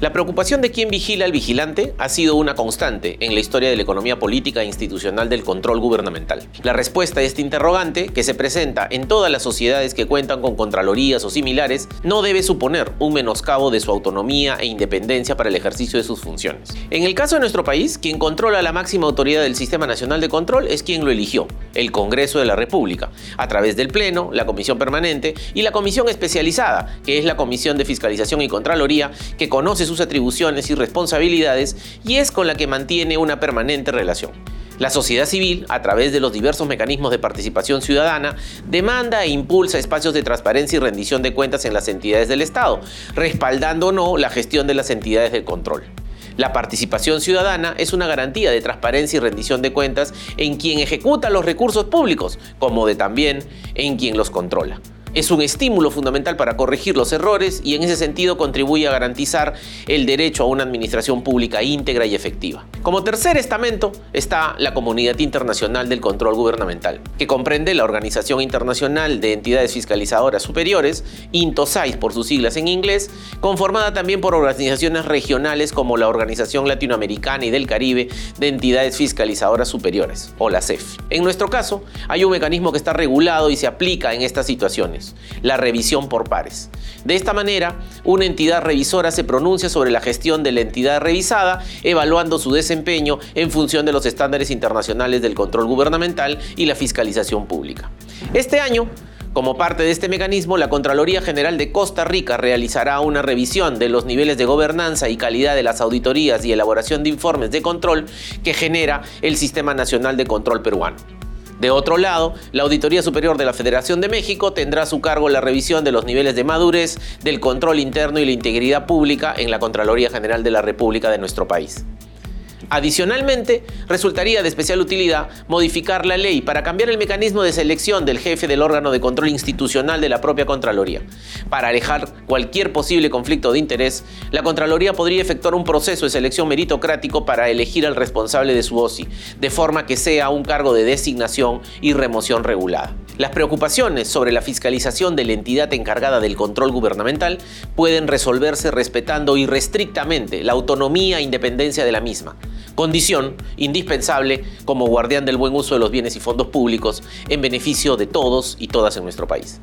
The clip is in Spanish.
La preocupación de quien vigila al vigilante ha sido una constante en la historia de la economía política e institucional del control gubernamental. La respuesta a este interrogante, que se presenta en todas las sociedades que cuentan con contralorías o similares, no debe suponer un menoscabo de su autonomía e independencia para el ejercicio de sus funciones. En el caso de nuestro país, quien controla la máxima autoridad del Sistema Nacional de Control es quien lo eligió, el Congreso de la República, a través del Pleno, la Comisión Permanente y la Comisión Especializada, que es la Comisión de Fiscalización y Contraloría, que conoce sus atribuciones y responsabilidades y es con la que mantiene una permanente relación. La sociedad civil, a través de los diversos mecanismos de participación ciudadana, demanda e impulsa espacios de transparencia y rendición de cuentas en las entidades del Estado, respaldando o no la gestión de las entidades de control. La participación ciudadana es una garantía de transparencia y rendición de cuentas en quien ejecuta los recursos públicos, como de también en quien los controla es un estímulo fundamental para corregir los errores y en ese sentido contribuye a garantizar el derecho a una administración pública íntegra y efectiva. Como tercer estamento está la Comunidad Internacional del Control Gubernamental, que comprende la Organización Internacional de Entidades Fiscalizadoras Superiores, INTOSAI por sus siglas en inglés, conformada también por organizaciones regionales como la Organización Latinoamericana y del Caribe de Entidades Fiscalizadoras Superiores, o la CEF. En nuestro caso, hay un mecanismo que está regulado y se aplica en estas situaciones la revisión por pares. De esta manera, una entidad revisora se pronuncia sobre la gestión de la entidad revisada, evaluando su desempeño en función de los estándares internacionales del control gubernamental y la fiscalización pública. Este año, como parte de este mecanismo, la Contraloría General de Costa Rica realizará una revisión de los niveles de gobernanza y calidad de las auditorías y elaboración de informes de control que genera el Sistema Nacional de Control peruano. De otro lado, la Auditoría Superior de la Federación de México tendrá a su cargo la revisión de los niveles de madurez, del control interno y la integridad pública en la Contraloría General de la República de nuestro país. Adicionalmente, resultaría de especial utilidad modificar la ley para cambiar el mecanismo de selección del jefe del órgano de control institucional de la propia Contraloría. Para alejar cualquier posible conflicto de interés, la Contraloría podría efectuar un proceso de selección meritocrático para elegir al responsable de su OSI, de forma que sea un cargo de designación y remoción regulada. Las preocupaciones sobre la fiscalización de la entidad encargada del control gubernamental pueden resolverse respetando irrestrictamente la autonomía e independencia de la misma condición indispensable como guardián del buen uso de los bienes y fondos públicos en beneficio de todos y todas en nuestro país.